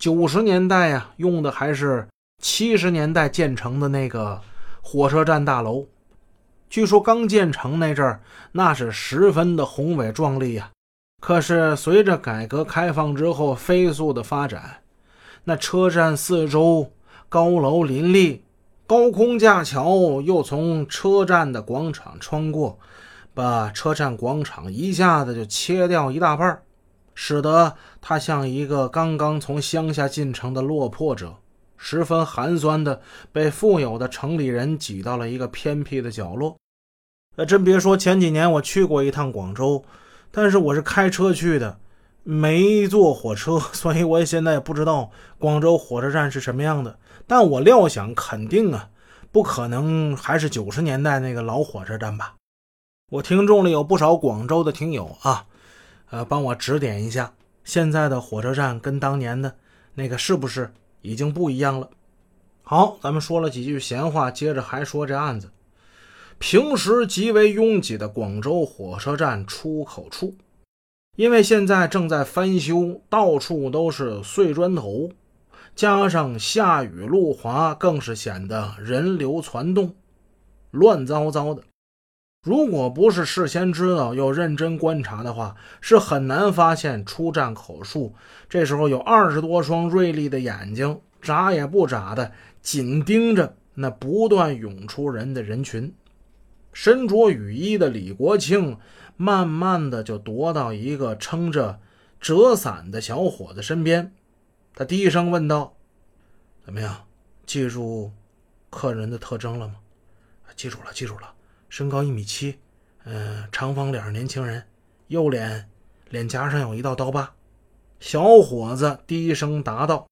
九十年代呀，用的还是七十年代建成的那个火车站大楼。据说刚建成那阵儿，那是十分的宏伟壮丽呀。可是随着改革开放之后飞速的发展，那车站四周高楼林立，高空架桥又从车站的广场穿过，把车站广场一下子就切掉一大半儿使得他像一个刚刚从乡下进城的落魄者，十分寒酸的被富有的城里人挤到了一个偏僻的角落。呃，真别说，前几年我去过一趟广州。但是我是开车去的，没坐火车，所以我现在也不知道广州火车站是什么样的。但我料想，肯定啊，不可能还是九十年代那个老火车站吧。我听众里有不少广州的听友啊，呃，帮我指点一下，现在的火车站跟当年的那个是不是已经不一样了？好，咱们说了几句闲话，接着还说这案子。平时极为拥挤的广州火车站出口处，因为现在正在翻修，到处都是碎砖头，加上下雨路滑，更是显得人流攒动，乱糟糟的。如果不是事先知道又认真观察的话，是很难发现出站口数这时候有二十多双锐利的眼睛，眨也不眨的紧盯着那不断涌出人的人群。身着雨衣的李国庆，慢慢的就踱到一个撑着折伞的小伙子身边，他低声问道：“怎么样，记住客人的特征了吗？”“记住了，记住了。身高一米七，嗯，长方脸，年轻人，右脸脸颊上有一道刀疤。”小伙子低声答道：“